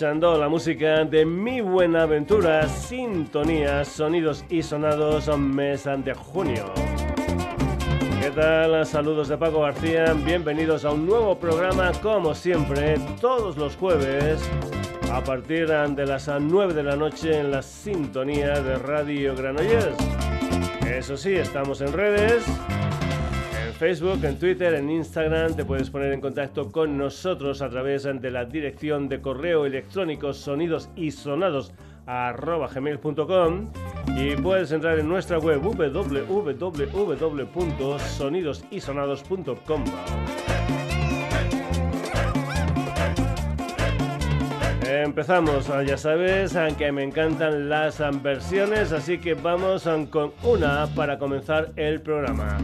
la música de Mi Buenaventura, Sintonía, Sonidos y Sonados, mes de junio. ¿Qué tal? Saludos de Paco García, bienvenidos a un nuevo programa, como siempre, todos los jueves, a partir de las 9 de la noche en la sintonía de Radio Granollers. Eso sí, estamos en redes, Facebook, en Twitter, en Instagram. Te puedes poner en contacto con nosotros a través de la dirección de correo electrónico sonidos y sonados gmail.com y puedes entrar en nuestra web www.sonidosysonados.com. Empezamos, ya sabes, aunque me encantan las versiones, así que vamos con una para comenzar el programa.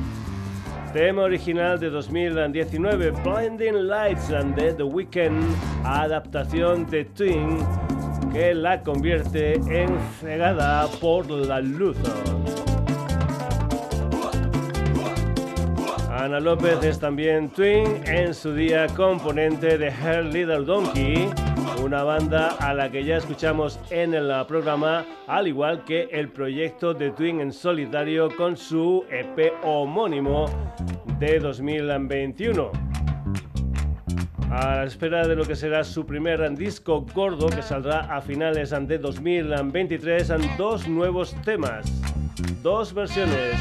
Tema original de 2019, Blinding Lights and The Weekend, adaptación de Twin, que la convierte en cegada por la luz. Ana López es también Twin, en su día componente de Her Little Donkey una banda a la que ya escuchamos en el programa, al igual que el proyecto de Twin en solitario con su EP homónimo de 2021. A la espera de lo que será su primer disco gordo que saldrá a finales de 2023, dos nuevos temas, dos versiones.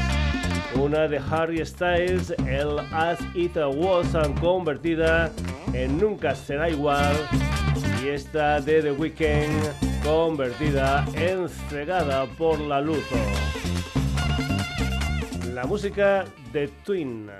Una de Harry Styles, el As It Was, convertida en Nunca Será Igual, y esta de The Weeknd convertida en cegada por la luz. La música de Twin.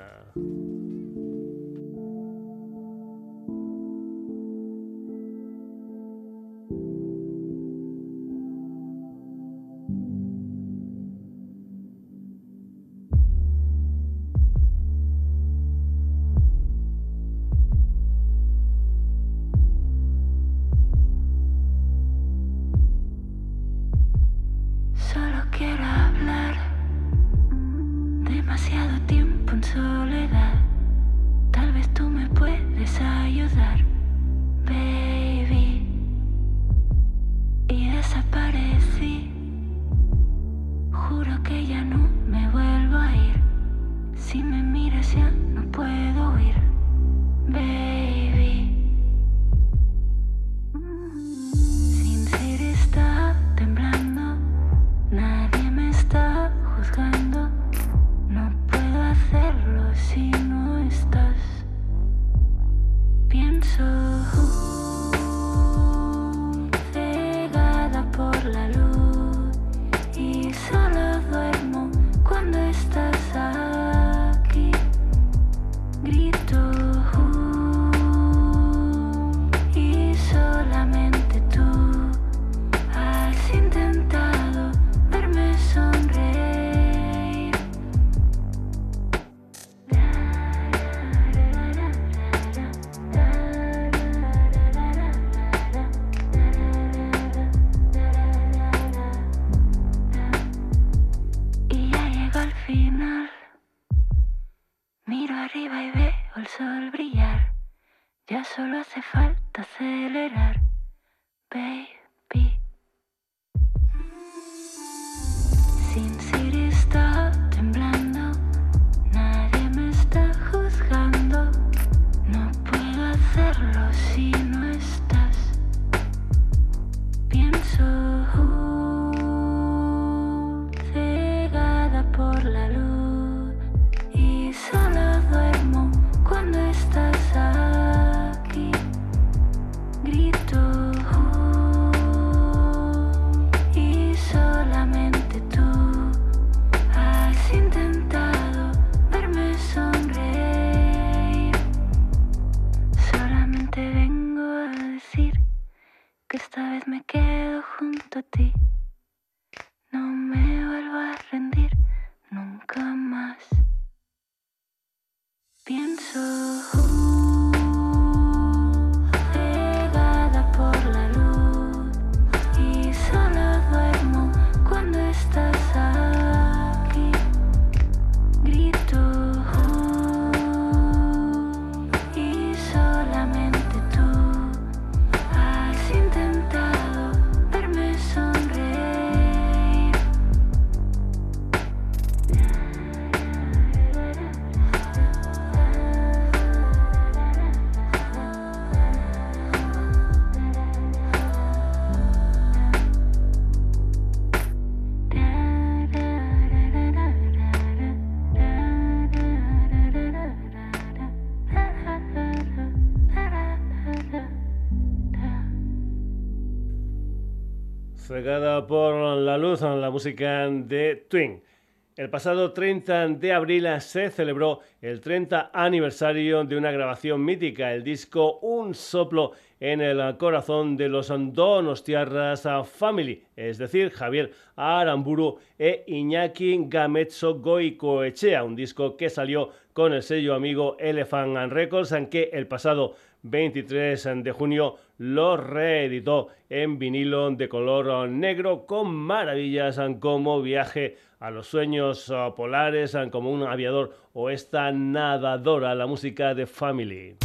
Fregada por la luz, la música de Twin. El pasado 30 de abril se celebró el 30 aniversario de una grabación mítica, el disco Un soplo en el corazón de los Donostiarras Family, es decir, Javier Aramburu e Iñaki Gametso Goicoechea, un disco que salió con el sello amigo Elephant Records, aunque el pasado 23 de junio lo reeditó en vinilo de color negro con maravillas como Viaje a los sueños polares, como un aviador o esta nadadora, la música de Family.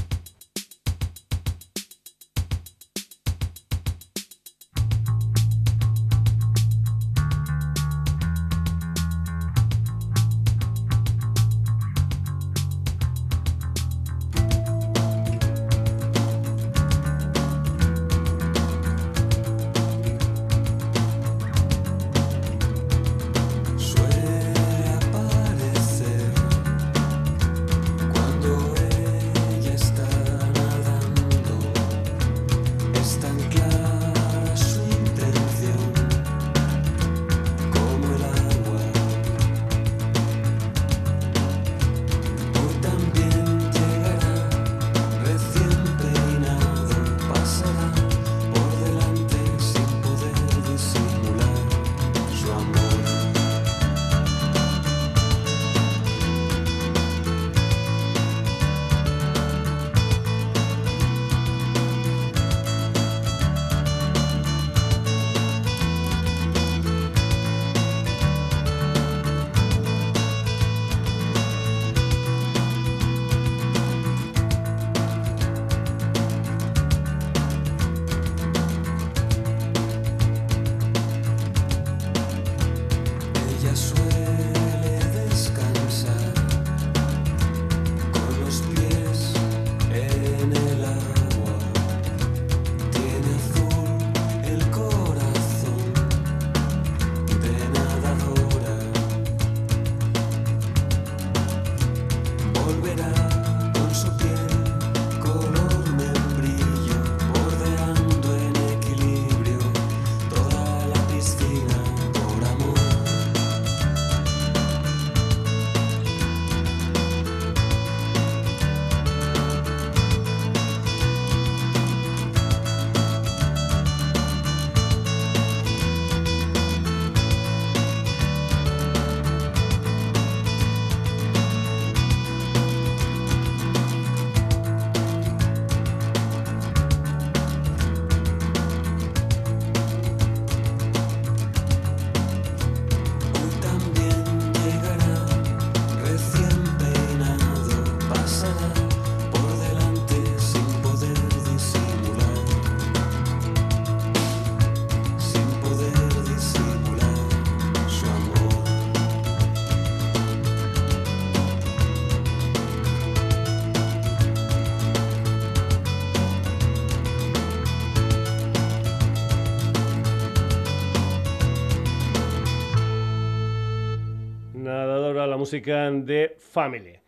De Family.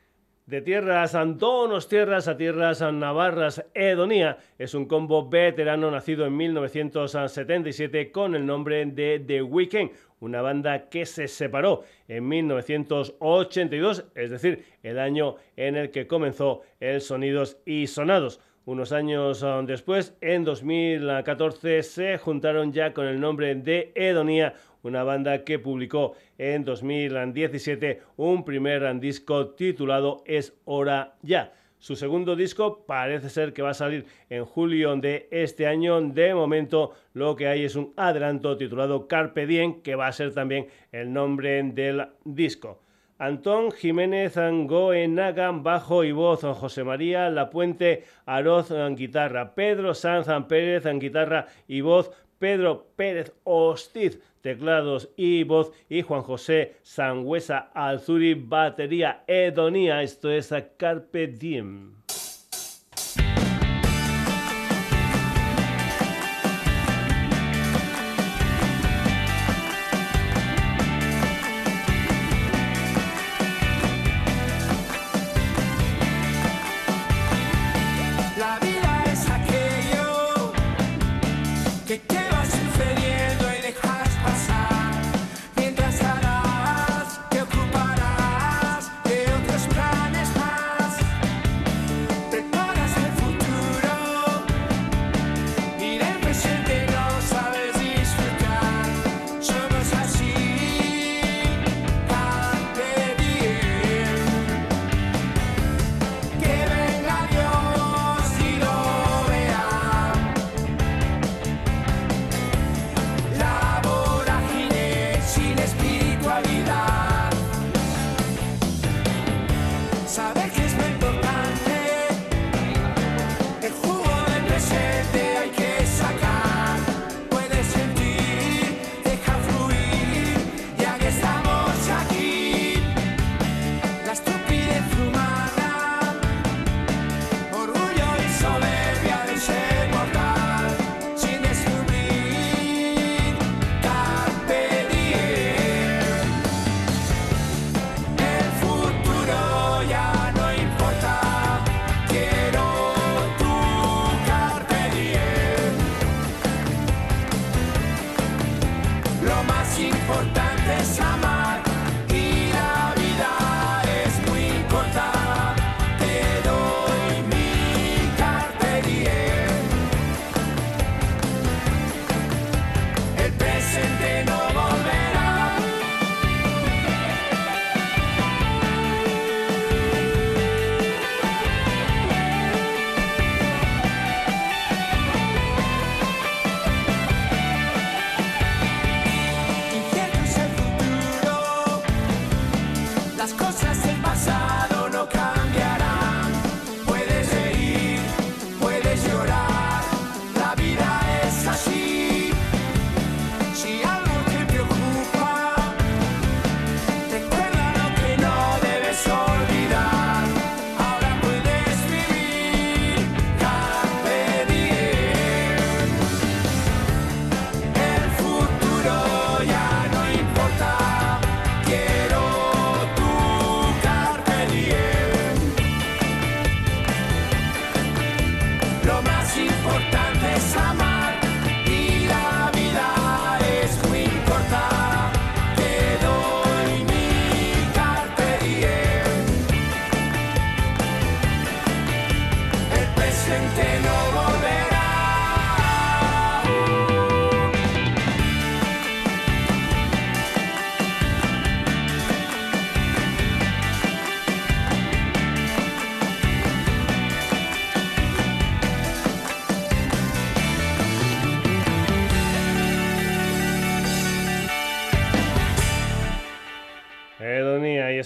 De tierras antonos, tierras a tierras navarras, Edonía es un combo veterano nacido en 1977 con el nombre de The Weeknd, una banda que se separó en 1982, es decir, el año en el que comenzó el Sonidos y Sonados. Unos años después, en 2014, se juntaron ya con el nombre de Edonía, una banda que publicó en 2017 un primer disco titulado Es hora ya. Su segundo disco parece ser que va a salir en julio de este año. De momento lo que hay es un adelanto titulado Carpe Diem, que va a ser también el nombre del disco. Antón Jiménez Angoenaga, bajo y voz, José María Lapuente Aroz guitarra, Pedro Sanz Pérez guitarra y voz, Pedro Pérez Hostiz, teclados y voz, y Juan José Sangüesa Alzuri, batería Edonía. Esto es a Carpe Diem.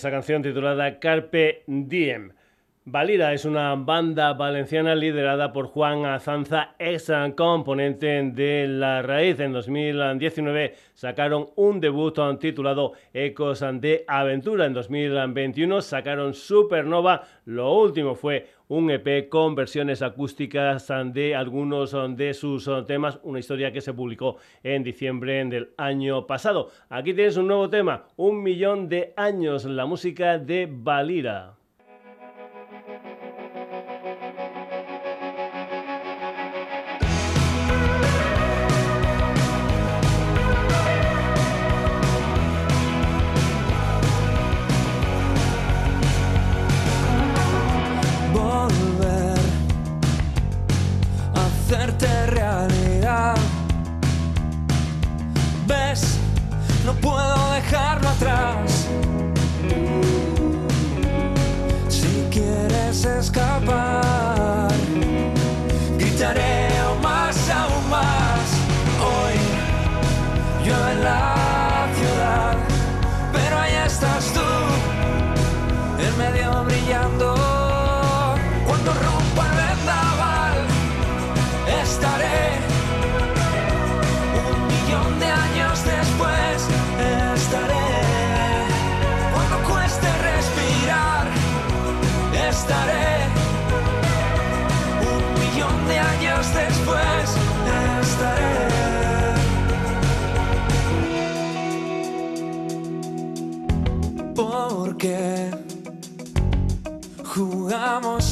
Esa canción titulada Carpe Diem. Valira es una banda valenciana liderada por Juan Azanza, ex componente de La Raíz. En 2019 sacaron un debut titulado Ecos de Aventura. En 2021 sacaron Supernova. Lo último fue un EP con versiones acústicas de algunos de sus temas, una historia que se publicó en diciembre del año pasado. Aquí tienes un nuevo tema, Un millón de años, la música de Valira.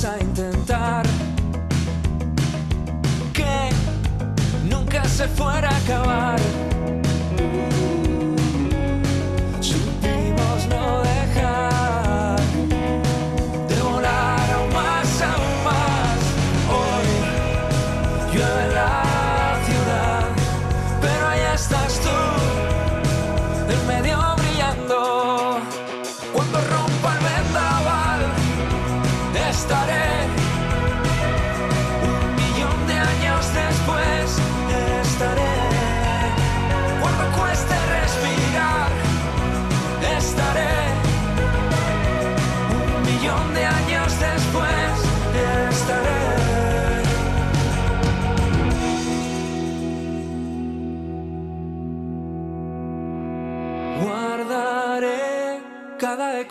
A intentar que nunca se fuera a acabar.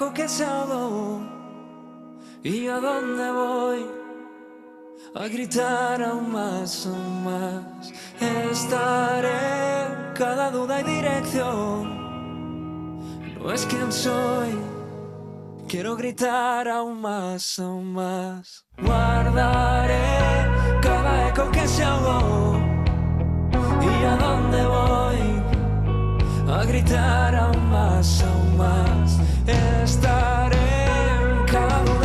Que se ahogó. ¿Y a dónde voy? A gritar aún más, aún más. Estaré cada duda y dirección. No es quien soy. Quiero gritar aún más, aún más. Guardaré cada eco que se ahogó. ¿Y a dónde voy? A gritar aún más, aún más. Estaré en cada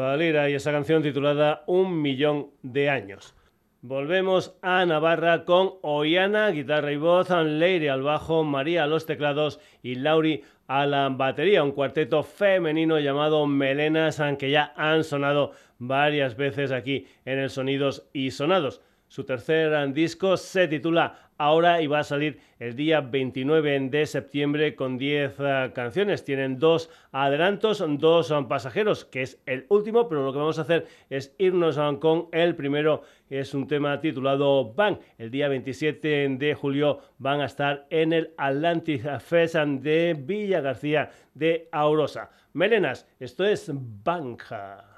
Valera y esa canción titulada Un millón de años. Volvemos a Navarra con Oiana, guitarra y voz, Leire al bajo, María a los teclados y Lauri a la batería. Un cuarteto femenino llamado Melenas, que ya han sonado varias veces aquí en el Sonidos y Sonados. Su tercer disco se titula ahora y va a salir el día 29 de septiembre con 10 eh, canciones. Tienen dos adelantos, dos pasajeros, que es el último, pero lo que vamos a hacer es irnos con el primero, es un tema titulado Bang. El día 27 de julio van a estar en el Atlantic Fest de Villa García de Aurosa. Melenas, esto es Banja.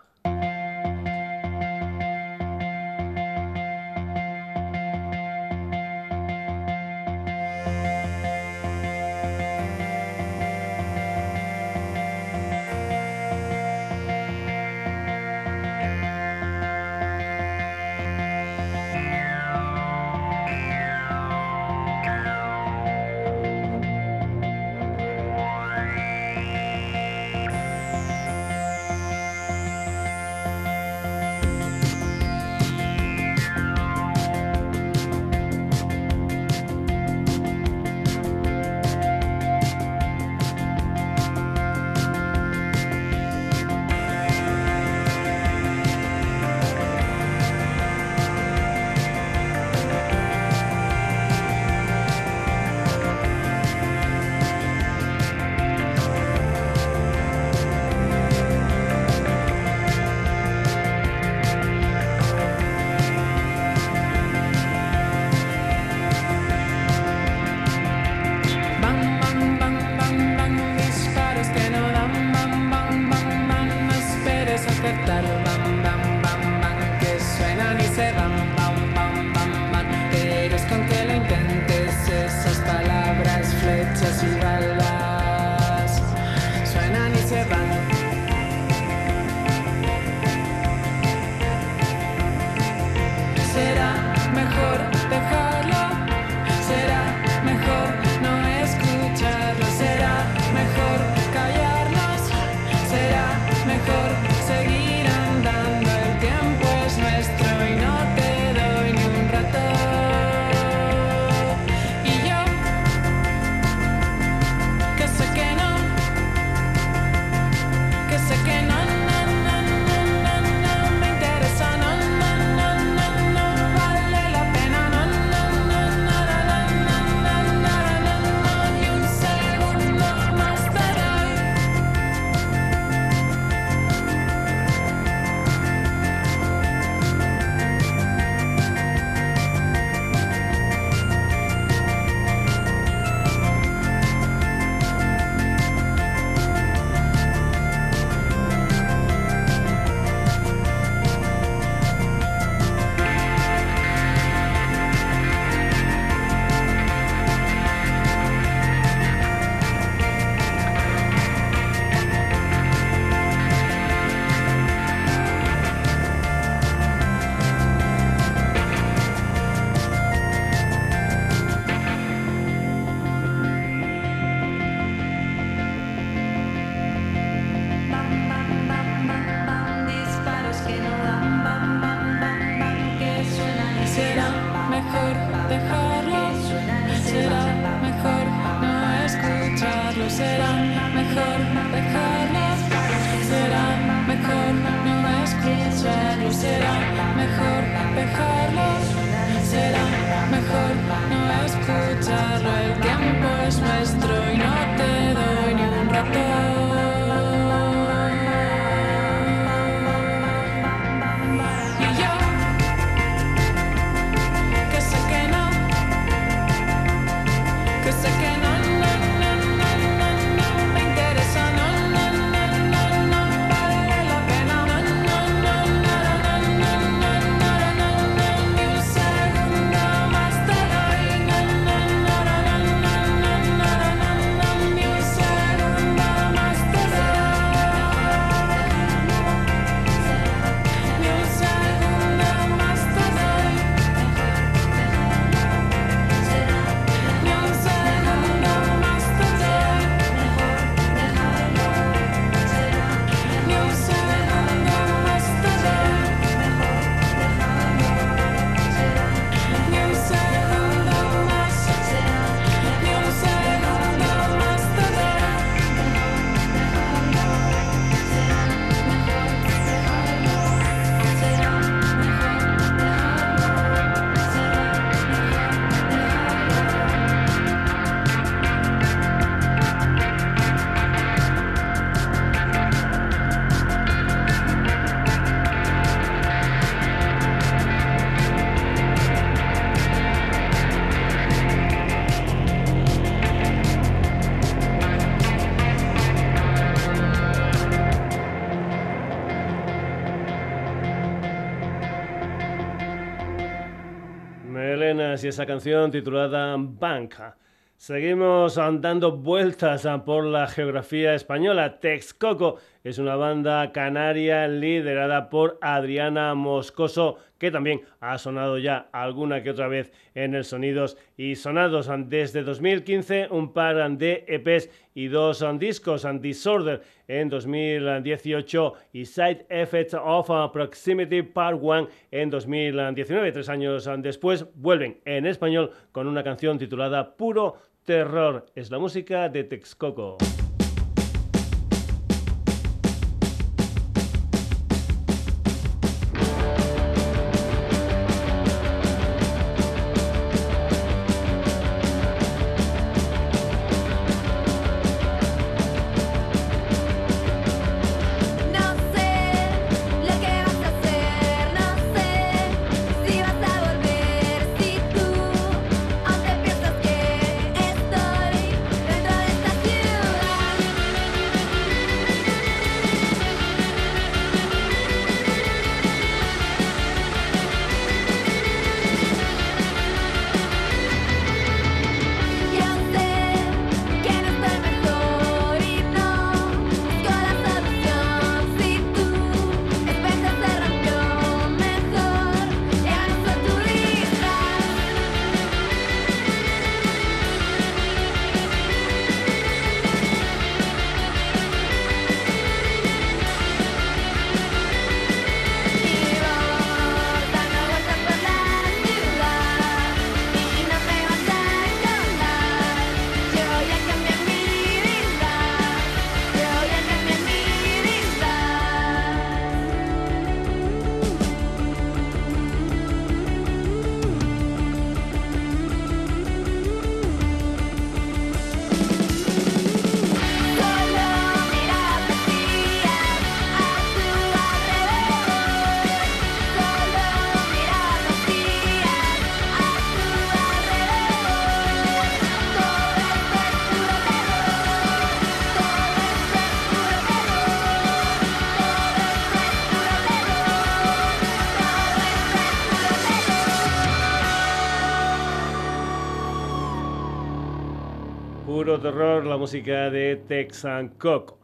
Canción titulada Banca. Seguimos dando vueltas por la geografía española. Texcoco es una banda canaria liderada por Adriana Moscoso, que también ha sonado ya alguna que otra vez en el Sonidos y Sonados. Desde 2015, un par de EPs y dos discos, Disorder en 2018 y Side Effects of Proximity Part 1 en 2019. Tres años después vuelven en español con una canción titulada Puro Terror. Es la música de Texcoco. Música de Texan Coco.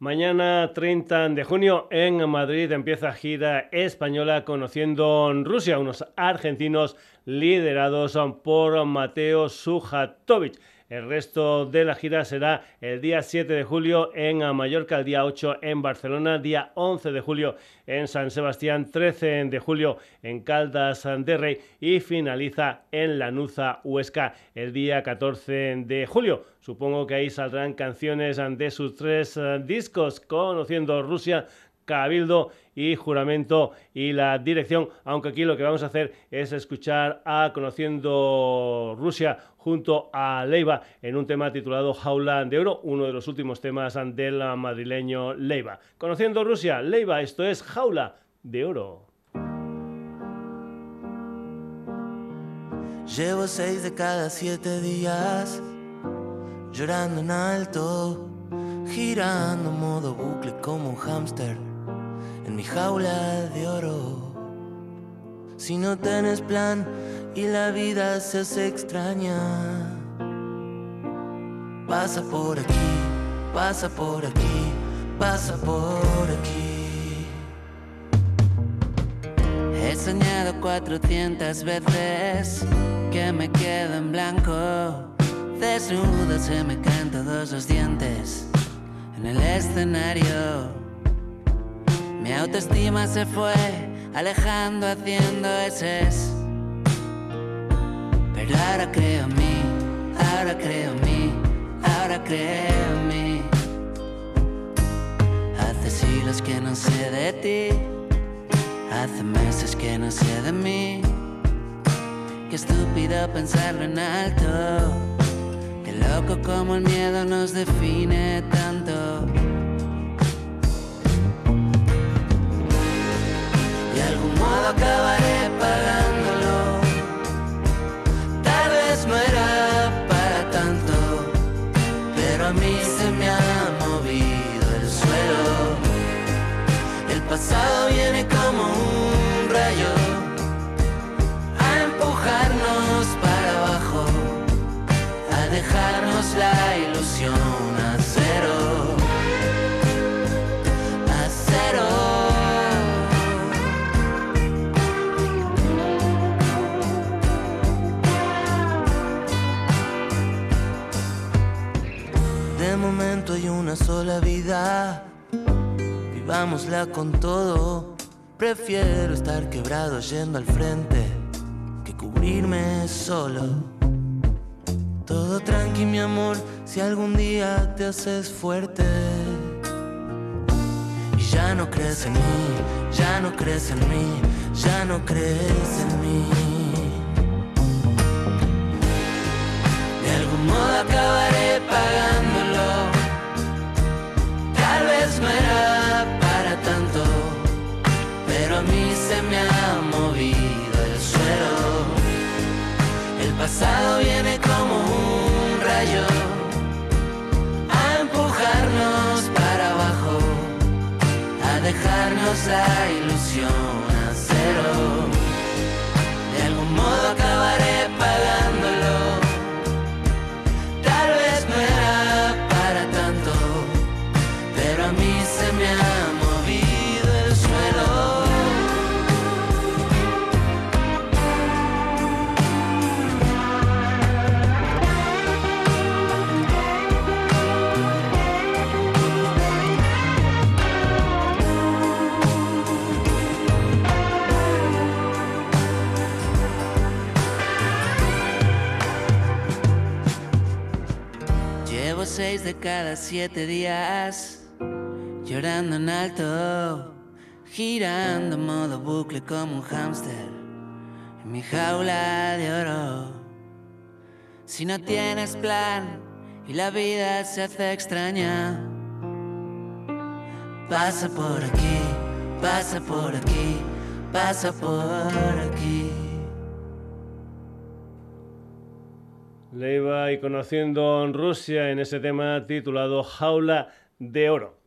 Mañana 30 de junio en Madrid empieza gira española conociendo Rusia, unos argentinos liderados por Mateo Sujatovic. El resto de la gira será el día 7 de julio en Mallorca, el día 8 en Barcelona, día 11 de julio en San Sebastián, 13 de julio en Caldas de Rey y finaliza en Lanuza, Huesca, el día 14 de julio. Supongo que ahí saldrán canciones de sus tres eh, discos, Conociendo Rusia, Cabildo y Juramento y la dirección, aunque aquí lo que vamos a hacer es escuchar a Conociendo Rusia junto a Leiva en un tema titulado Jaula de Oro, uno de los últimos temas del madrileño Leiva. Conociendo Rusia, Leiva, esto es Jaula de Oro. Llevo seis de cada siete días llorando en alto, girando modo bucle como un hámster en mi jaula de oro. Si no tienes plan y la vida se hace extraña, pasa por aquí, pasa por aquí, pasa por aquí. He soñado 400 veces que me quedo en blanco. Desnudo se me caen todos los dientes en el escenario. Mi autoestima se fue alejando haciendo eses. Pero ahora creo en mí, ahora creo en mí, ahora creo en mí. Hace siglos que no sé de ti, hace meses que no sé de mí. Qué estúpido pensarlo en alto, qué loco como el miedo nos define tanto. Acabaré pagándolo. Tal vez no era para tanto, pero a mí se me ha movido el suelo. El pasado viene una sola vida, vivámosla con todo. Prefiero estar quebrado yendo al frente que cubrirme solo. Todo tranqui, mi amor, si algún día te haces fuerte. Y ya no crees en mí, ya no crees en mí, ya no crees en mí. De algún modo acabaré pasado viene como un rayo a empujarnos para abajo, a dejarnos la ilusión de cada siete días, llorando en alto, girando modo bucle como un hámster en mi jaula de oro. Si no tienes plan y la vida se hace extraña, pasa por aquí, pasa por aquí, pasa por aquí. Leiva y conociendo Rusia en ese tema titulado Jaula de Oro.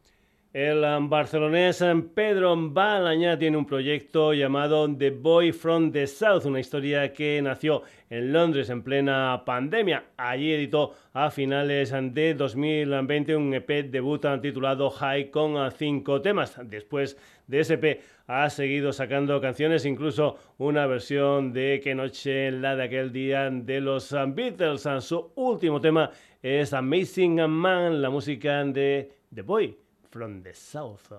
El barcelonés Pedro Balañá tiene un proyecto llamado The Boy from the South, una historia que nació en Londres en plena pandemia. Allí editó a finales de 2020 un EP debut titulado High con cinco temas. Después de ese EP ha seguido sacando canciones, incluso una versión de Que Noche, la de aquel día de los Beatles. Su último tema es Amazing Man, la música de The Boy from the south.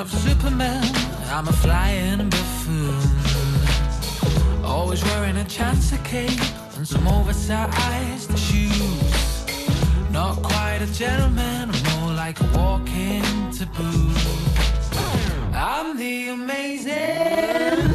Of Superman. I'm a flying buffoon. Always wearing a chancer cape and some oversized shoes. Not quite a gentleman, more like a walking taboo. I'm the amazing.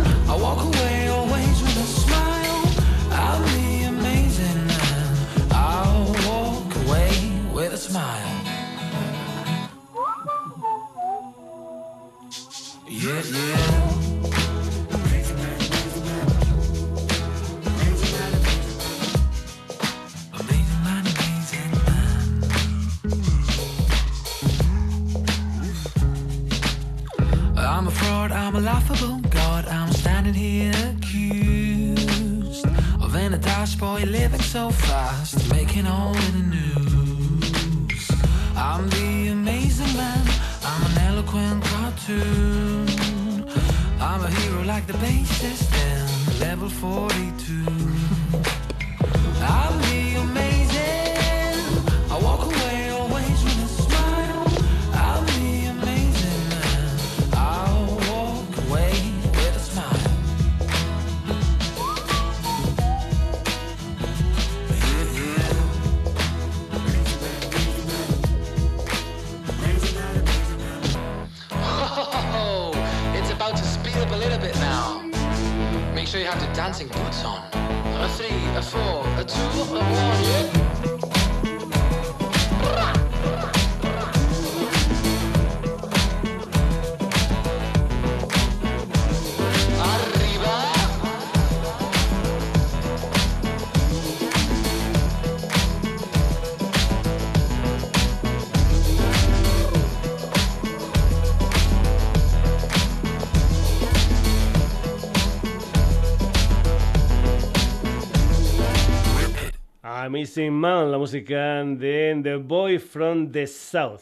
Boy living so fast, making all the news. I'm the amazing man, I'm an eloquent cartoon. I'm a hero like the bassist in level 42. Have the dancing boots on. A three, a four, a two, a one, yeah? Amazing Man, la música de The Boy from the South.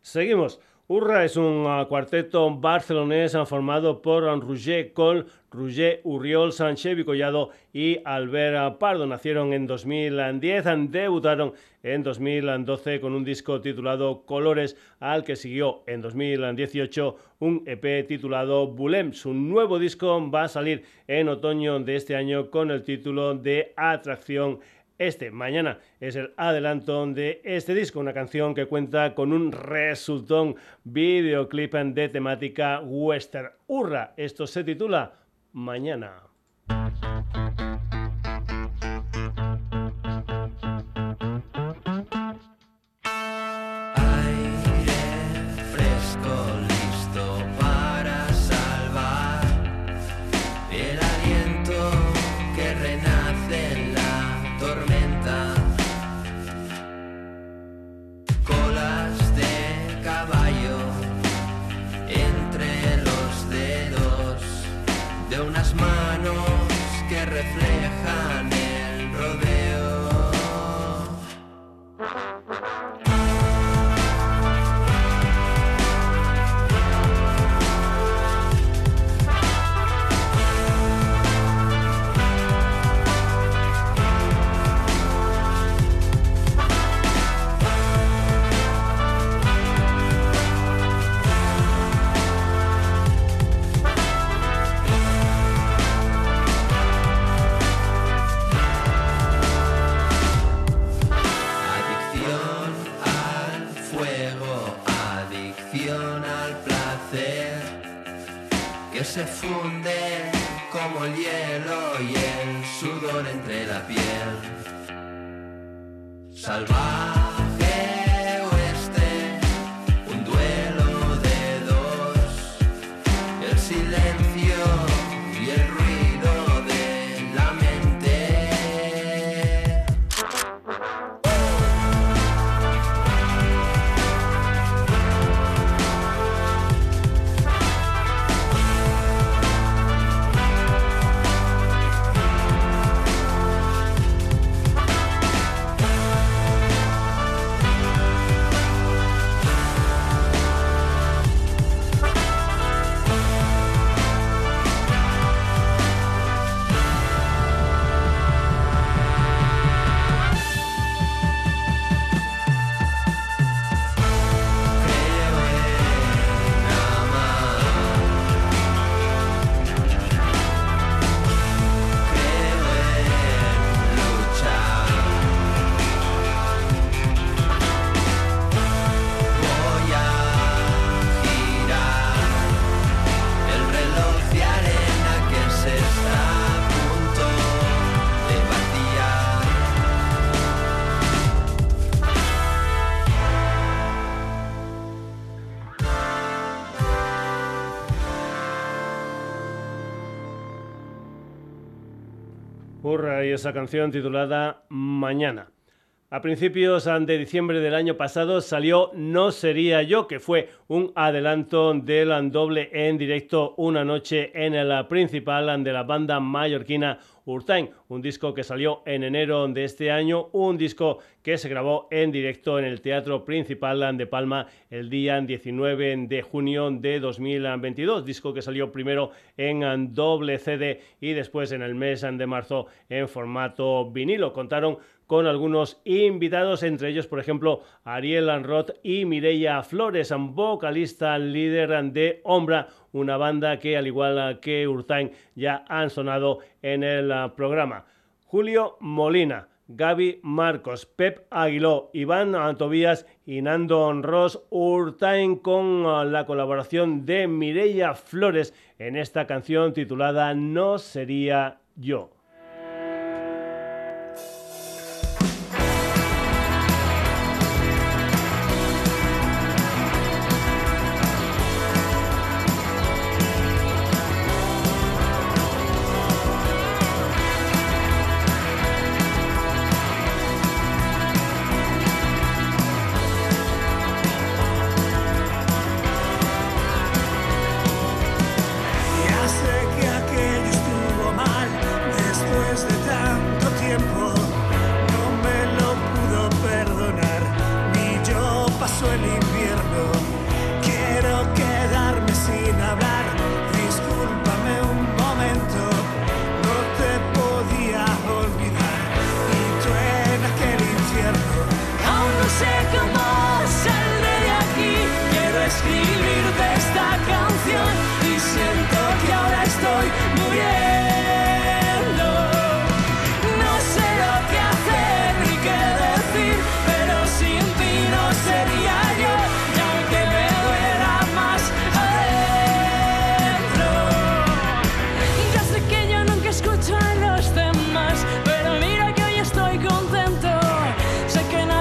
Seguimos. Urra es un uh, cuarteto barcelonés uh, formado por Roger Col, Roger Urriol, Sánchez Collado y Albert Pardo. Nacieron en 2010, debutaron en 2012 con un disco titulado Colores, al que siguió en 2018 un EP titulado Bulem. Su nuevo disco va a salir en otoño de este año con el título de Atracción este mañana es el adelanto de este disco, una canción que cuenta con un resultón videoclip de temática western. Hurra, esto se titula Mañana. Esa canción titulada Mañana. A principios de diciembre del año pasado salió No Sería Yo, que fue un adelanto del doble en directo una noche en el principal de la banda mallorquina Urtain, un disco que salió en enero de este año, un disco que se grabó en directo en el Teatro Principal de Palma el día 19 de junio de 2022, disco que salió primero en doble CD y después en el mes de marzo en formato vinilo. Contaron con algunos invitados, entre ellos, por ejemplo, Ariel Roth y Mireia Flores, vocalista líder de Ombra, una banda que, al igual que Urtain, ya han sonado en el ah, programa. Julio Molina, Gaby Marcos, Pep Aguiló, Iván Tobías y Nando Ross Urtain con ah, la colaboración de Mireia Flores en esta canción titulada No sería yo.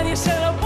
Nadie se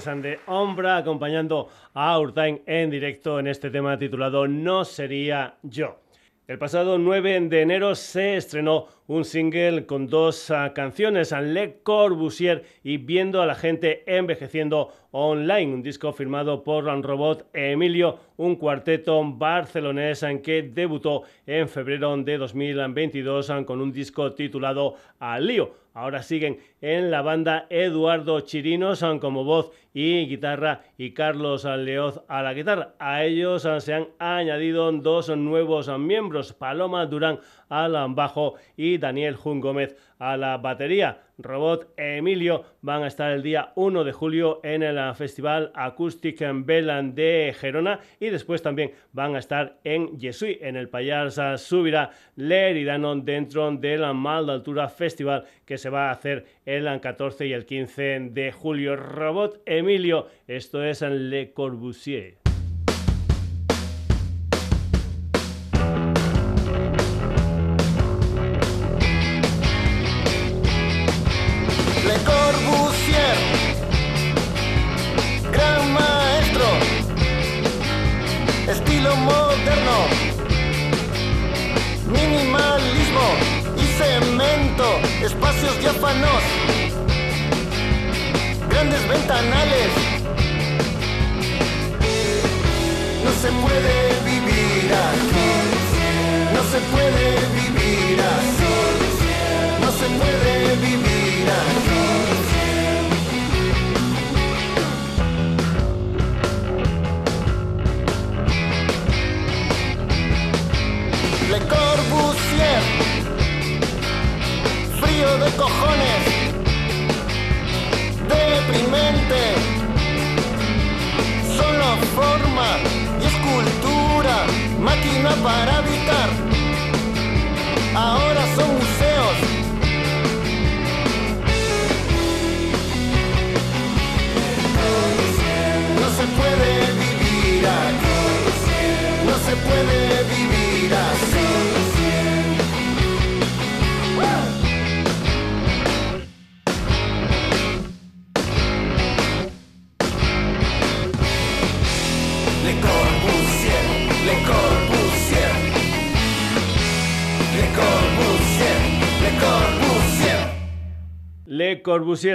Flores de Ombra acompañando a Urtain en directo en este tema titulado No sería yo. El pasado 9 de enero se estrenó un single con dos uh, canciones, Le Corbusier y Viendo a la gente envejeciendo online, un disco firmado por Robot Emilio, un cuarteto barcelonés en que debutó en febrero de 2022 con un disco titulado Alío. Ahora siguen en la banda Eduardo Chirinos como voz y guitarra y Carlos Leoz a la guitarra. A ellos se han añadido dos nuevos miembros, Paloma Durán al bajo y Daniel Jun Gómez a la batería. Robot Emilio van a estar el día 1 de julio en el Festival Acoustic en Belan de Gerona y después también van a estar en Yesui, en el Payarsa Subirá Leridano dentro del Mal de Altura Festival que se va a hacer el 14 y el 15 de julio. Robot Emilio, esto es Le Corbusier.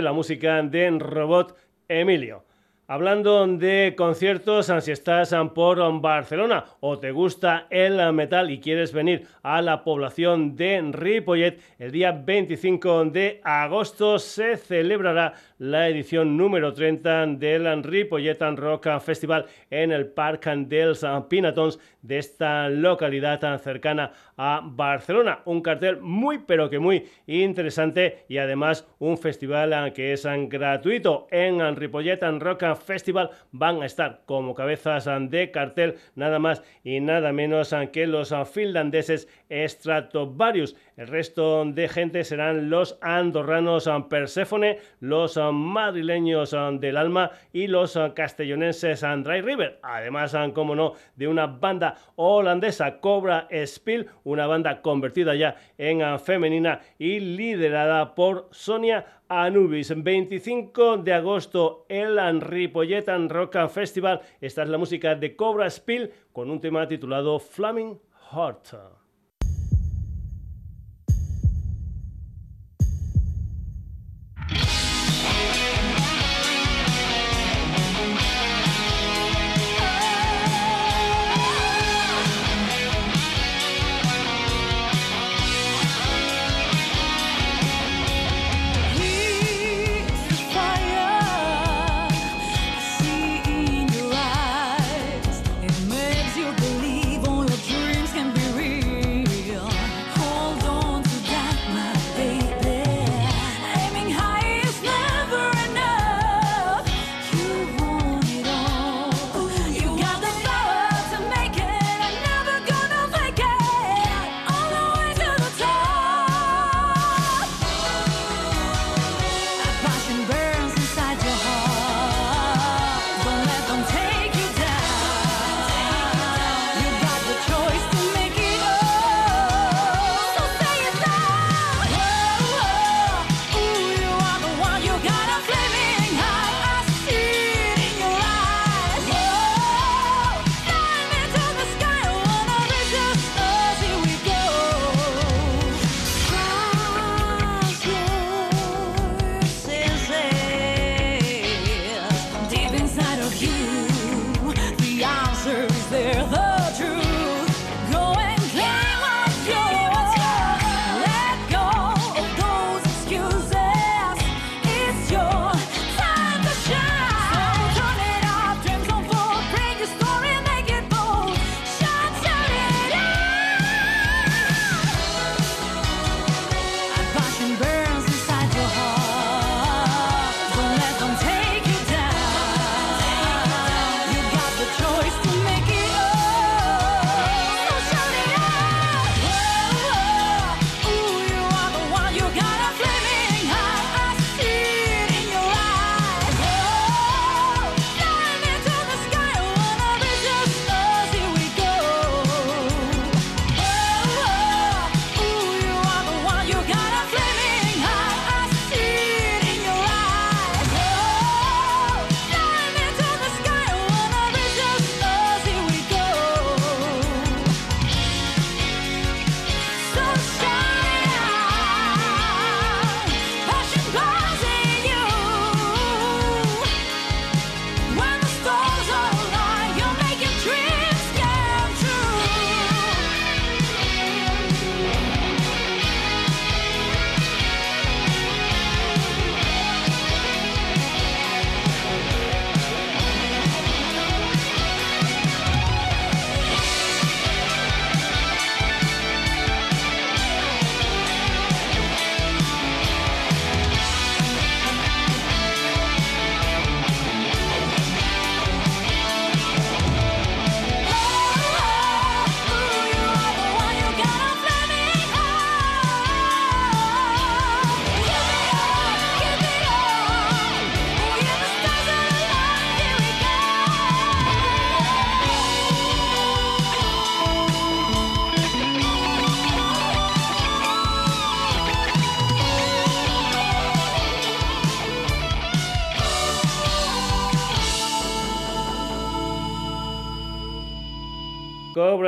La música de Robot Emilio. Hablando de conciertos, si estás por Barcelona o te gusta el metal y quieres venir a la población de Ripollet, el día 25 de agosto se celebrará la edición número 30 del Ripollet Rock Festival en el Parc dels Pinatons de esta localidad tan cercana a Barcelona. Un cartel muy pero que muy interesante y además un festival que es gratuito en Ripollet Rock Festival van a estar como cabezas de cartel nada más y nada menos que los finlandeses Stratovarius. El resto de gente serán los andorranos Perséfone, los madrileños del Alma y los castellonenses Dry River. Además, como no, de una banda holandesa, Cobra Spill, una banda convertida ya en femenina y liderada por Sonia Anubis. 25 de agosto, el Ripolletan Rock Festival. Esta es la música de Cobra Spill con un tema titulado Flaming Heart.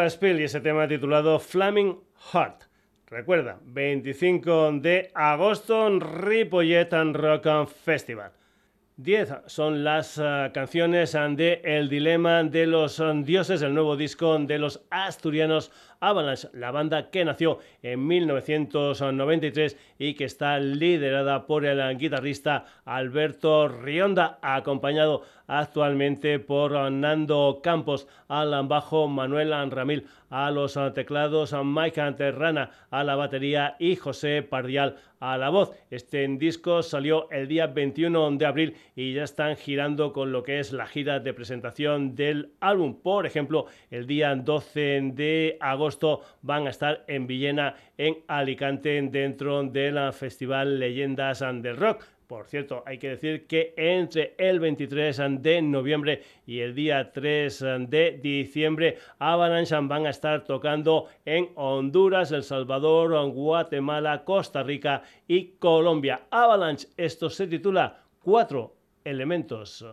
Spill y ese tema titulado Flaming Heart. Recuerda, 25 de agosto, Ripollet and Rock Festival. 10 son las uh, canciones de El Dilema de los Dioses, el nuevo disco de los asturianos Avalanche, la banda que nació en 1993 y que está liderada por el guitarrista Alberto Rionda, acompañado actualmente por Nando Campos al bajo, Manuel Ramil a los teclados, Mike Terrana a la batería y José Pardial a la voz. Este disco salió el día 21 de abril y ya están girando con lo que es la gira de presentación del álbum. Por ejemplo, el día 12 de agosto van a estar en Villena, en Alicante, dentro del Festival Leyendas del Rock. Por cierto, hay que decir que entre el 23 de noviembre y el día 3 de diciembre, Avalanche van a estar tocando en Honduras, El Salvador, Guatemala, Costa Rica y Colombia. Avalanche, esto se titula Cuatro Elementos.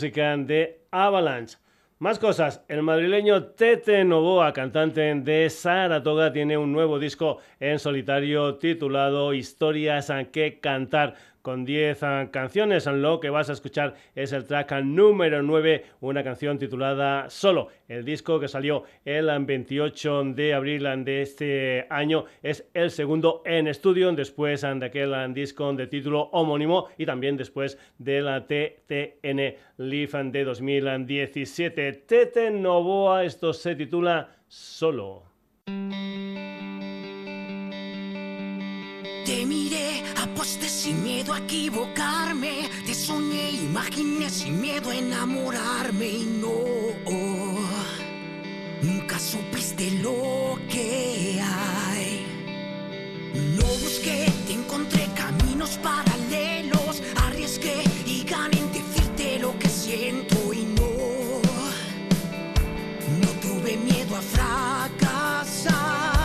Música de Avalanche. Más cosas, el madrileño Tete Novoa, cantante de Saratoga, tiene un nuevo disco en solitario titulado Historias a que cantar con 10 canciones. Lo que vas a escuchar es el track número 9, una canción titulada Solo. El disco que salió el 28 de abril de este año es el segundo en estudio después de aquel disco de título homónimo y también después de la TTN Leaf de 2017. Tete Novoa, esto se titula Solo. Te miré, aposté sin miedo a equivocarme. Te soñé, imaginé sin miedo a enamorarme y no. Nunca supiste lo que hay. No busqué, te encontré caminos paralelos. Arriesgué y gané en decirte lo que siento y no. No tuve miedo a fracasar.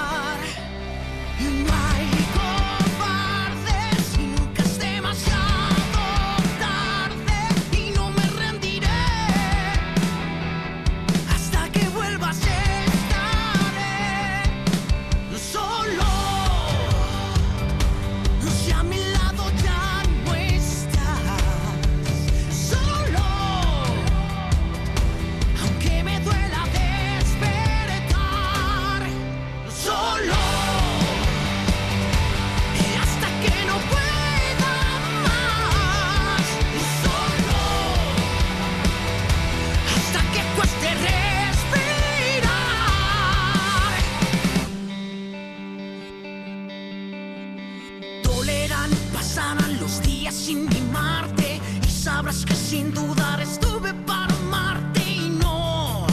Pasarán los días sin mimarte y sabrás que sin dudar estuve para amarte y no.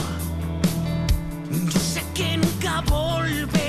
Yo sé que nunca volverás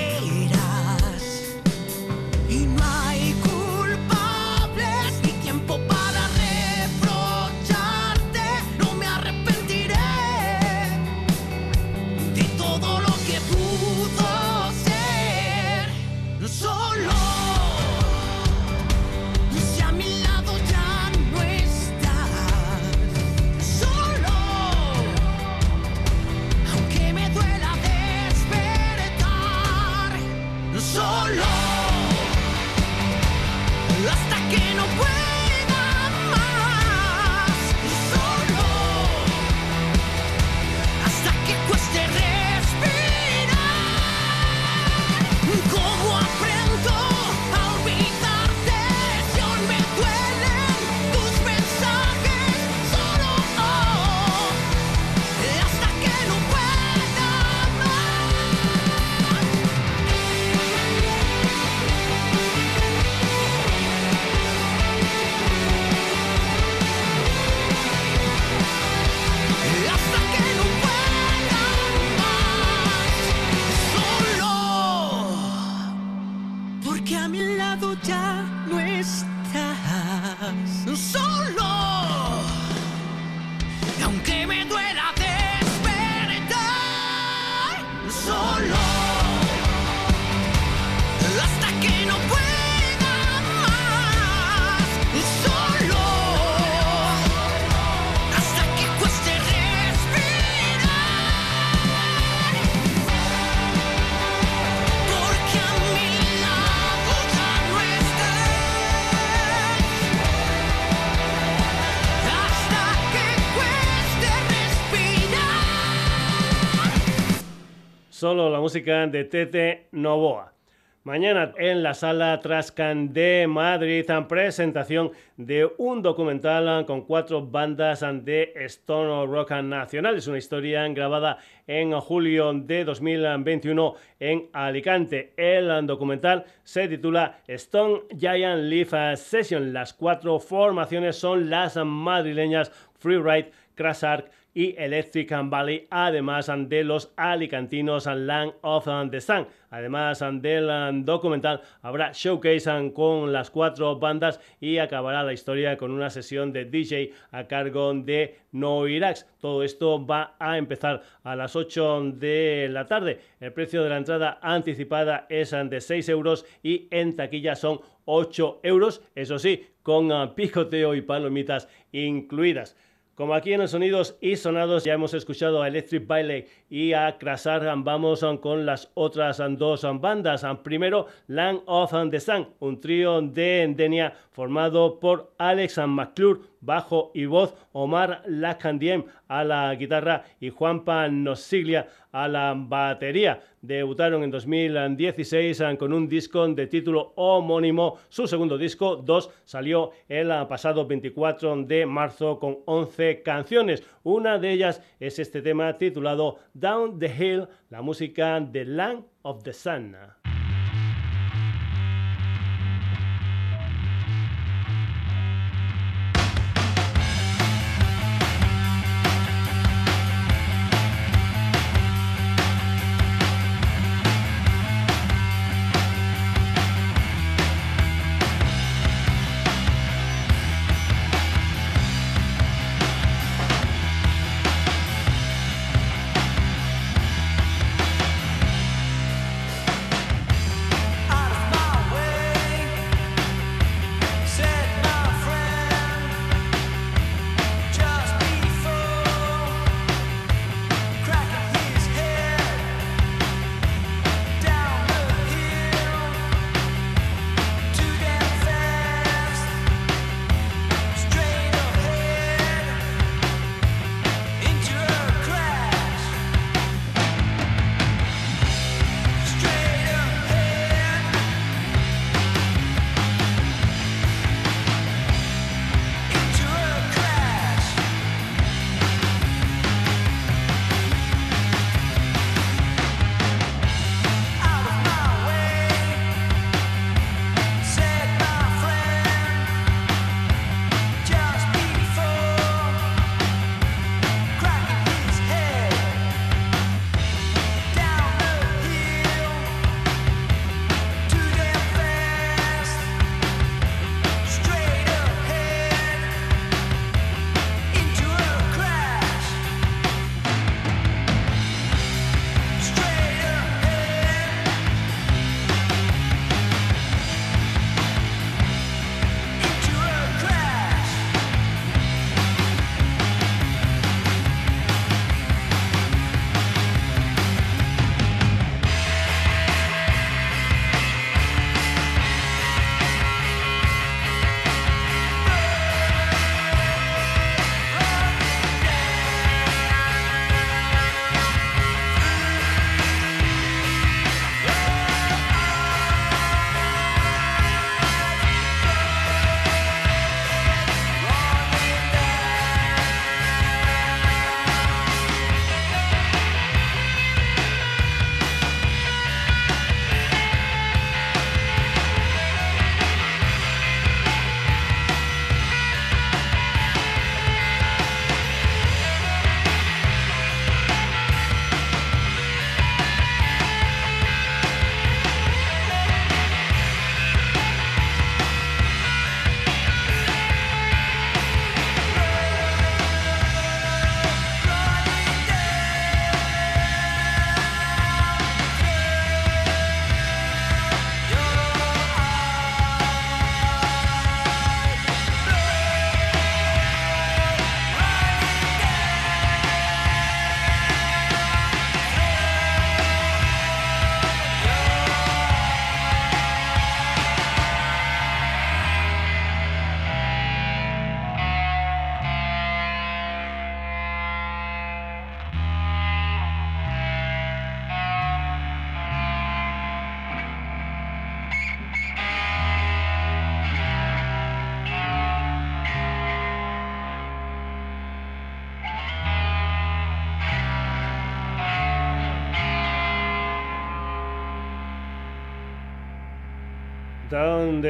música de Tete Novoa. Mañana en la sala Trascan de Madrid, presentación de un documental con cuatro bandas de Stone Rock Nacional. Es una historia grabada en julio de 2021 en Alicante. El documental se titula Stone Giant Leaf Session. Las cuatro formaciones son las madrileñas Freeride, Crash Arc y Electric Valley, además de los alicantinos Land of the Sun. Además del documental, habrá showcase con las cuatro bandas y acabará la historia con una sesión de DJ a cargo de No Irax. Todo esto va a empezar a las 8 de la tarde. El precio de la entrada anticipada es de 6 euros y en taquilla son 8 euros, eso sí, con picoteo y palomitas incluidas. Como aquí en los sonidos y sonados ya hemos escuchado a Electric Baile y a Crasar, vamos con las otras dos bandas. Primero, Land of the Sun, un trío de Endenia formado por Alex McClure, bajo y voz, Omar Lacandiem a la guitarra y Juanpa Nosiglia a la batería. Debutaron en 2016 con un disco de título homónimo. Su segundo disco, 2, salió el pasado 24 de marzo con 11 canciones. Una de ellas es este tema titulado Down the Hill, la música de Land of the Sun.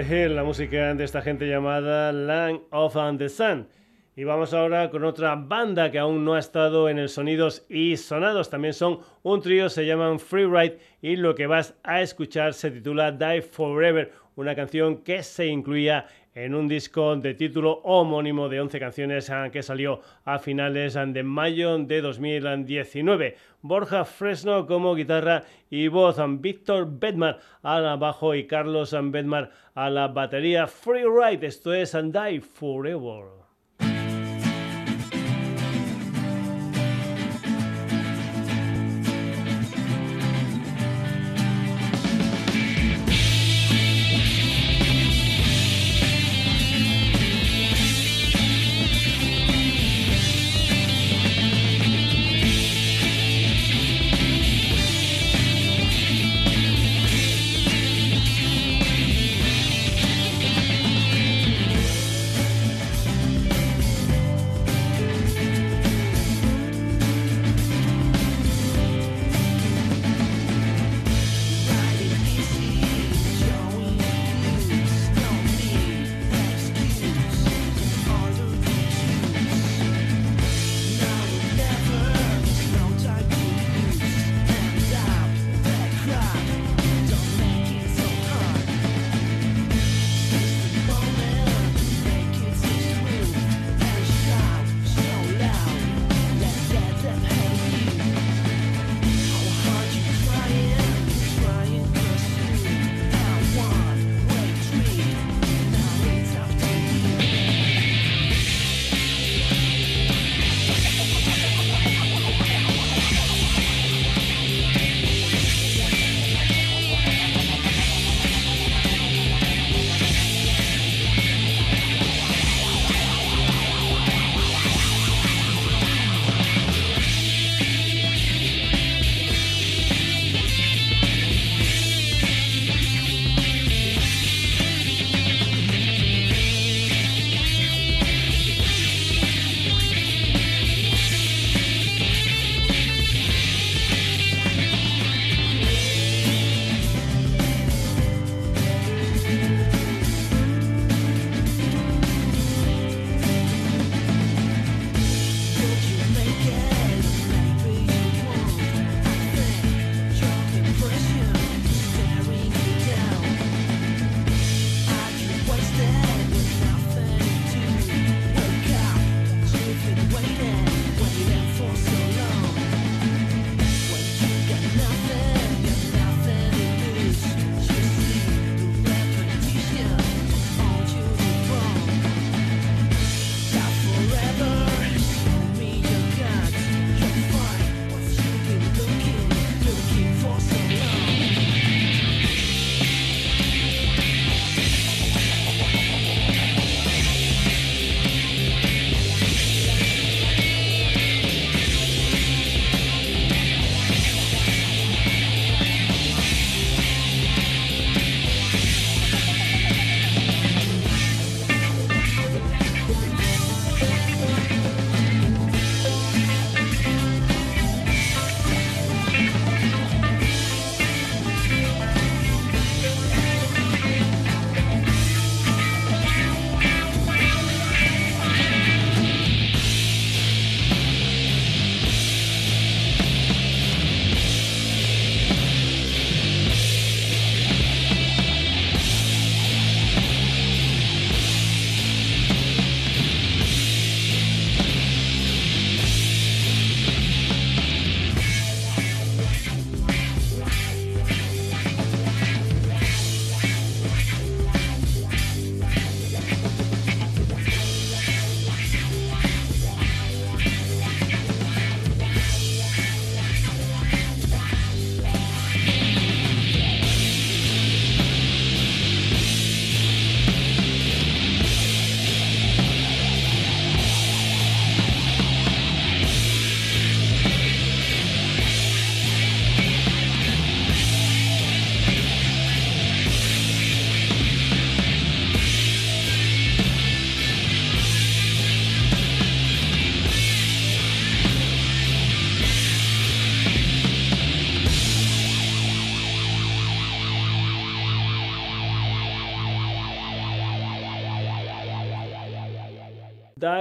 La música de esta gente llamada Land of the Sun. Y vamos ahora con otra banda que aún no ha estado en el Sonidos y Sonados. También son un trío, se llaman Freeride y lo que vas a escuchar se titula Die Forever, una canción que se incluía en un disco de título homónimo de 11 canciones ah, que salió a finales ah, de mayo de 2019. Borja Fresno como guitarra y voz, ah, Víctor Bedmar a la bajo y Carlos Bedmar a la batería. Free Ride, esto es And Die Forever.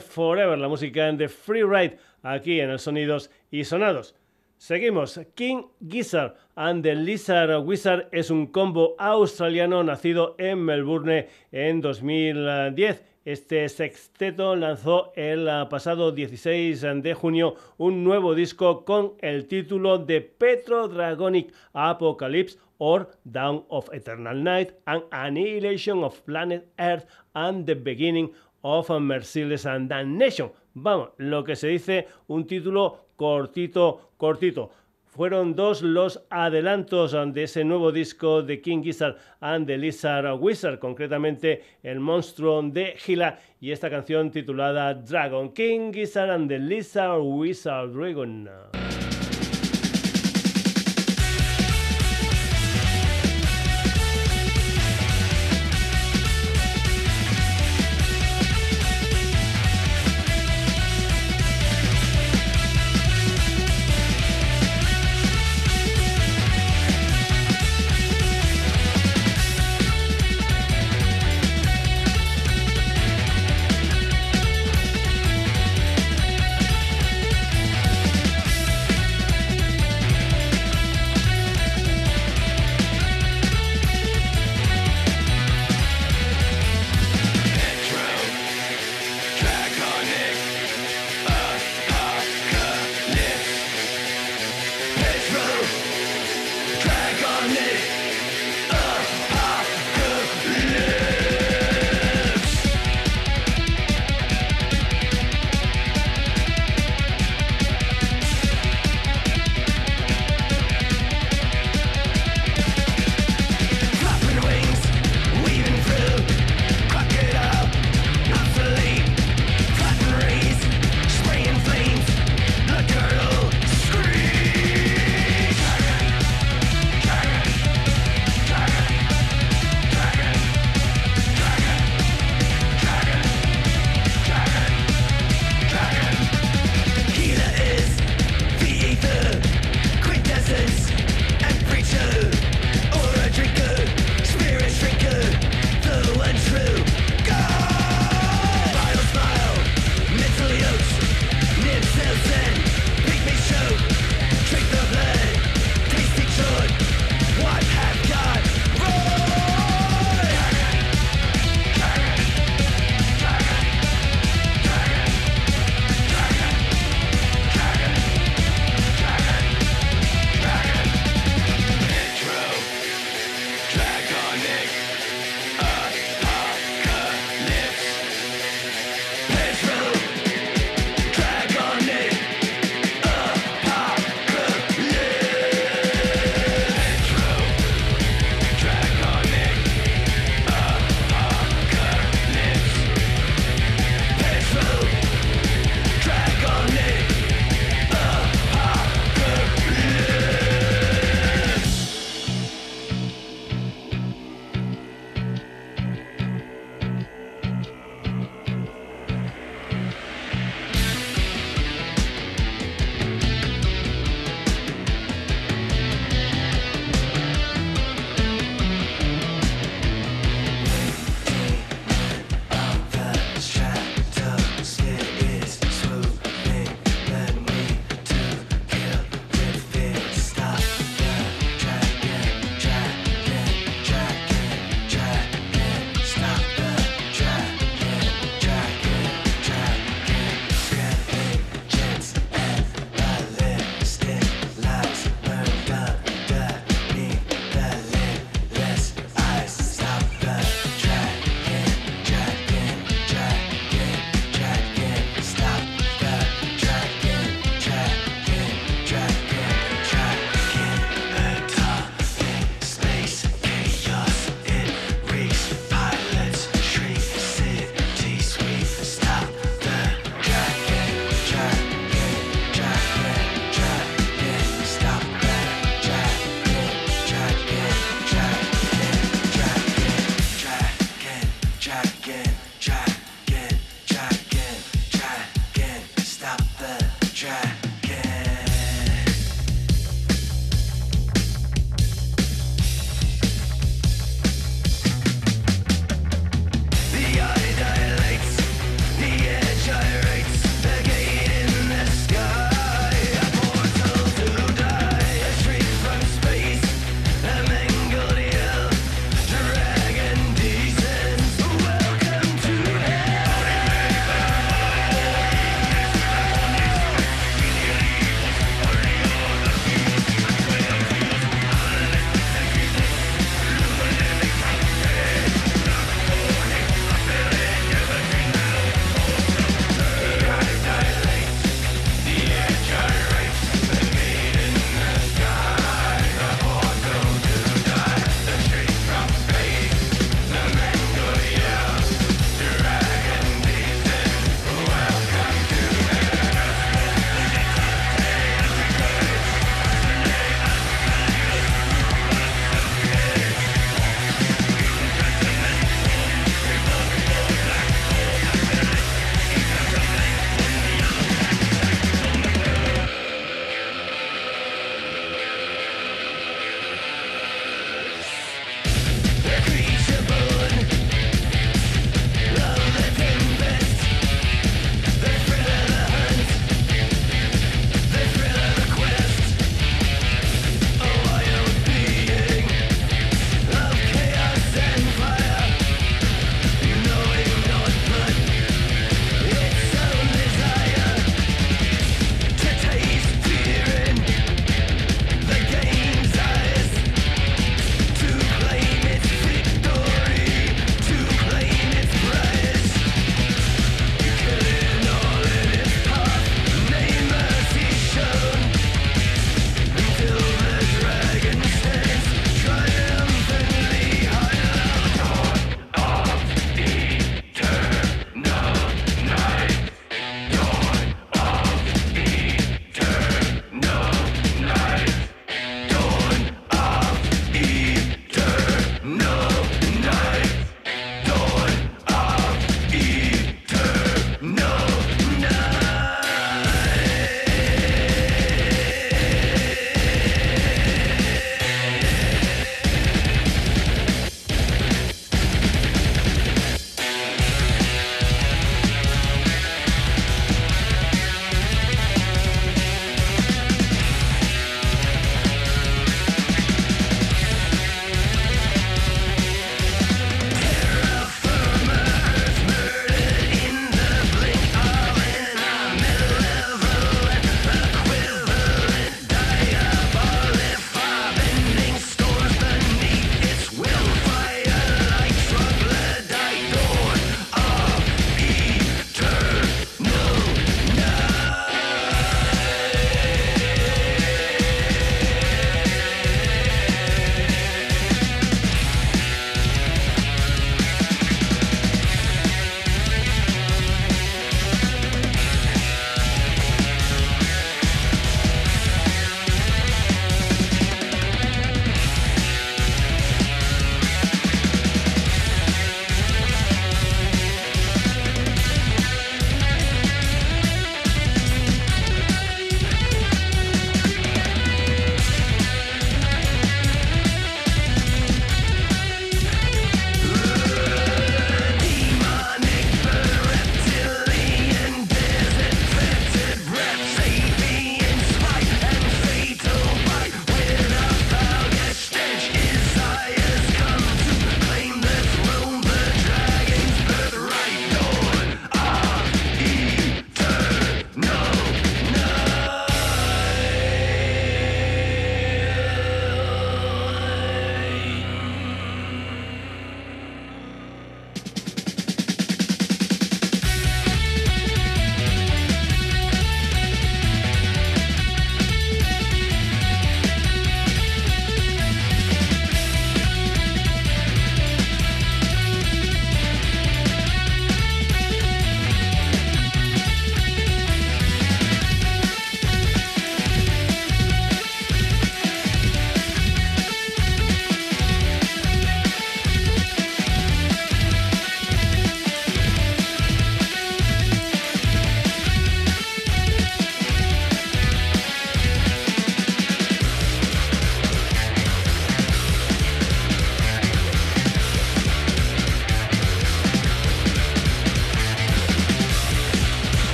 Forever, la música de Free Ride aquí en el Sonidos y Sonados. Seguimos. King Gizzard and the Lizard Wizard es un combo australiano nacido en Melbourne en 2010. Este sexteto lanzó el pasado 16 de junio un nuevo disco con el título de Petro Dragonic Apocalypse or Dawn of Eternal Night and Annihilation of Planet Earth and the Beginning of Merciless and Damnation. Vamos, lo que se dice un título cortito, cortito. Fueron dos los adelantos de ese nuevo disco de King Gizzard and the Lizard Wizard, concretamente El monstruo de Gila y esta canción titulada Dragon King Gizzard and the Lizard Wizard Dragon.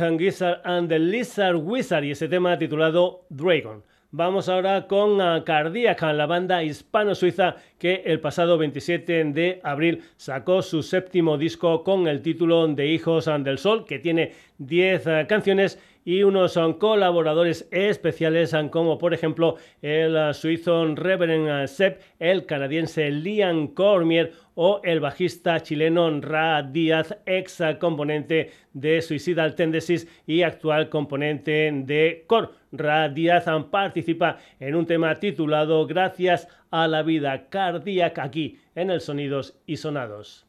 And the Lizard Wizard y ese tema titulado Dragon. Vamos ahora con uh, Cardiac, la banda hispano-suiza que el pasado 27 de abril sacó su séptimo disco con el título de Hijos del Sol, que tiene 10 uh, canciones y unos colaboradores especiales como por ejemplo el suizo Reverend Sepp, el canadiense Liam Cormier o el bajista chileno Ra Díaz, ex componente de Suicidal Tendencies y actual componente de Core. Ra Díaz participa en un tema titulado Gracias a la vida cardíaca aquí en el Sonidos y Sonados.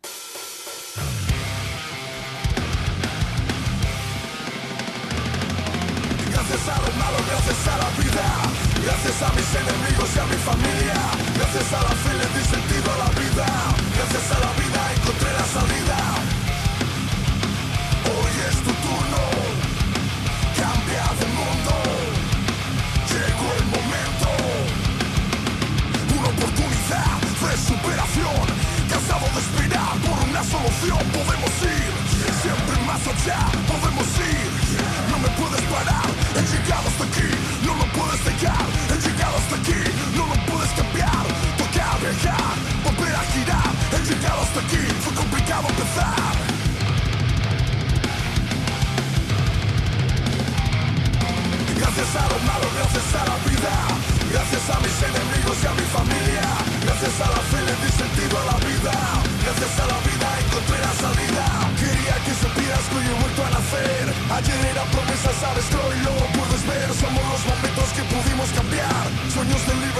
Gracias a mis enemigos y a mi familia. Gracias a la fe le di sentido a la vida. Gracias a la vida encontré la salida. Hoy es tu turno. Cambia de mundo. Llegó el momento. Una oportunidad de superación. Cansado de esperar por una solución. Podemos ir siempre más allá. Podemos ir. No me puedes parar. He llegado hasta aquí. Fue complicado empezar. Gracias a lo malo, gracias a la vida. Gracias a mis enemigos y a mi familia. Gracias a la fe le di sentido a la vida. Gracias a la vida encontré la salida. Quería que supieras que hoy he vuelto a nacer. Ayer era promesa, sabes que hoy lo puedes ver. Somos los momentos que pudimos cambiar. Sueños de libertad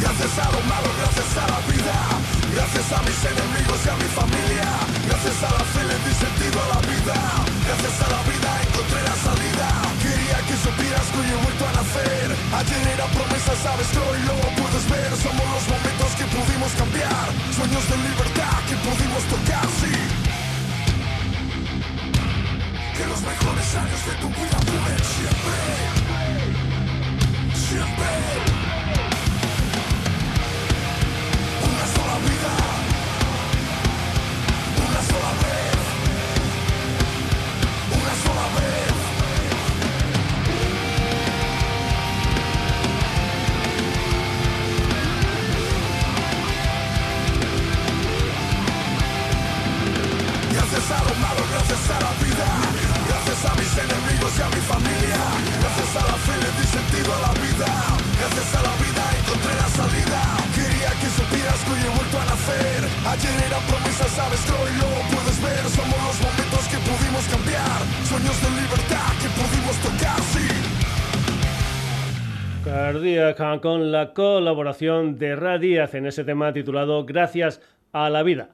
Gracias a lo malo, gracias a la vida. Gracias a mis enemigos y a mi familia. Gracias a la fe le di sentido a la vida. Gracias a la vida encontré la salida. Quería que supieras que hoy he vuelto a nacer. Ayer era promesa, sabes que hoy lo puedes ver. Somos los momentos que pudimos cambiar. Sueños de libertad que pudimos tocar, sí. Que los mejores años de tu vida duren siempre. Siempre. Con la colaboración de Radíaz en ese tema titulado Gracias a la vida.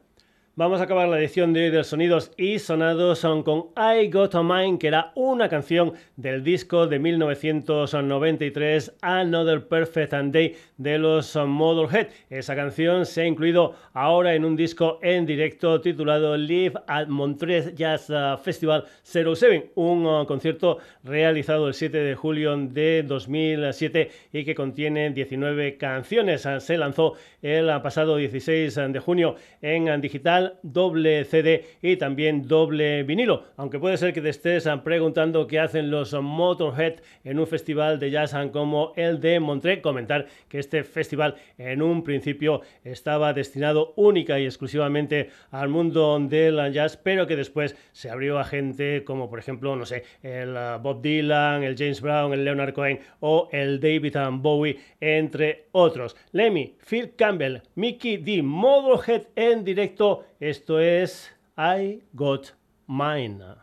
Vamos a acabar la edición de hoy de Sonidos y Sonados son con I Got a Mind, que era una canción del disco de 1993 Another Perfect Day de los Motorhead. Esa canción se ha incluido ahora en un disco en directo titulado Live at Montreux Jazz uh, Festival 07, un uh, concierto realizado el 7 de julio de 2007 y que contiene 19 canciones. Se lanzó el pasado 16 de junio en digital doble CD y también doble vinilo. Aunque puede ser que te estés preguntando qué hacen los Motorhead en un festival de jazz como el de Montreux. Comentar que este festival en un principio estaba destinado única y exclusivamente al mundo del jazz, pero que después se abrió a gente como por ejemplo, no sé, el uh, Bob Dylan, el James Brown, el Leonard Cohen o el David Bowie, entre otros. Lemmy, Phil Campbell, Mickey D, Motorhead en directo. Esto es I Got Mine.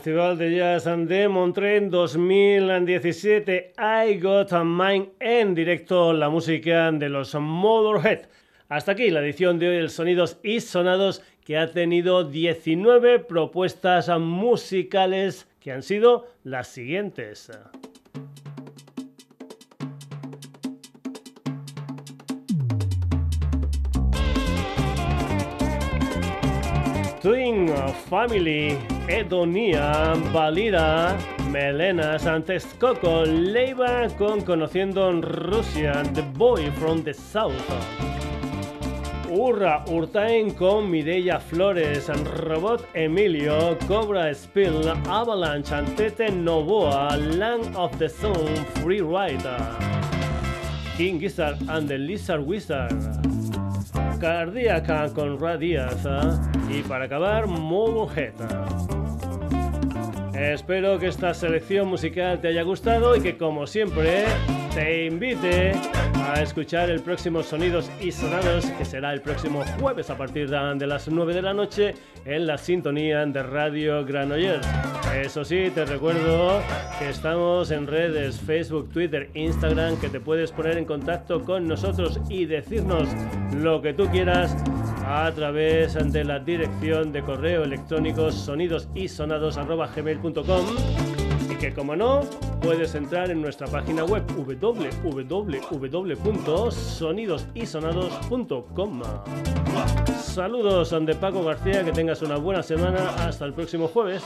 Festival de Jazz de Montreux 2017. I Got a Mind en directo, la música de los Motorhead. Hasta aquí la edición de hoy del Sonidos y Sonados que ha tenido 19 propuestas musicales que han sido las siguientes. Twin Family, Edonia, Valira, Melena, Coco, Leiva con Conociendo en Rusia, The Boy from the South. Urra Urtain con Mireia Flores, Robot Emilio, Cobra Spill, Avalanche, Antete Novoa, Land of the Sun, Free Rider, King Gizzard and the Lizard Wizard, Cardíaca con Radiaz y para acabar Motorhead. Espero que esta selección musical te haya gustado y que como siempre te invite a escuchar el próximo Sonidos y Sonados que será el próximo jueves a partir de las 9 de la noche en la sintonía de Radio Granollers. Eso sí, te recuerdo que estamos en redes Facebook, Twitter, Instagram, que te puedes poner en contacto con nosotros y decirnos lo que tú quieras a través de la dirección de correo electrónico y que como no, puedes entrar en nuestra página web www.sonidosisonados.com Saludos de Paco García, que tengas una buena semana, hasta el próximo jueves.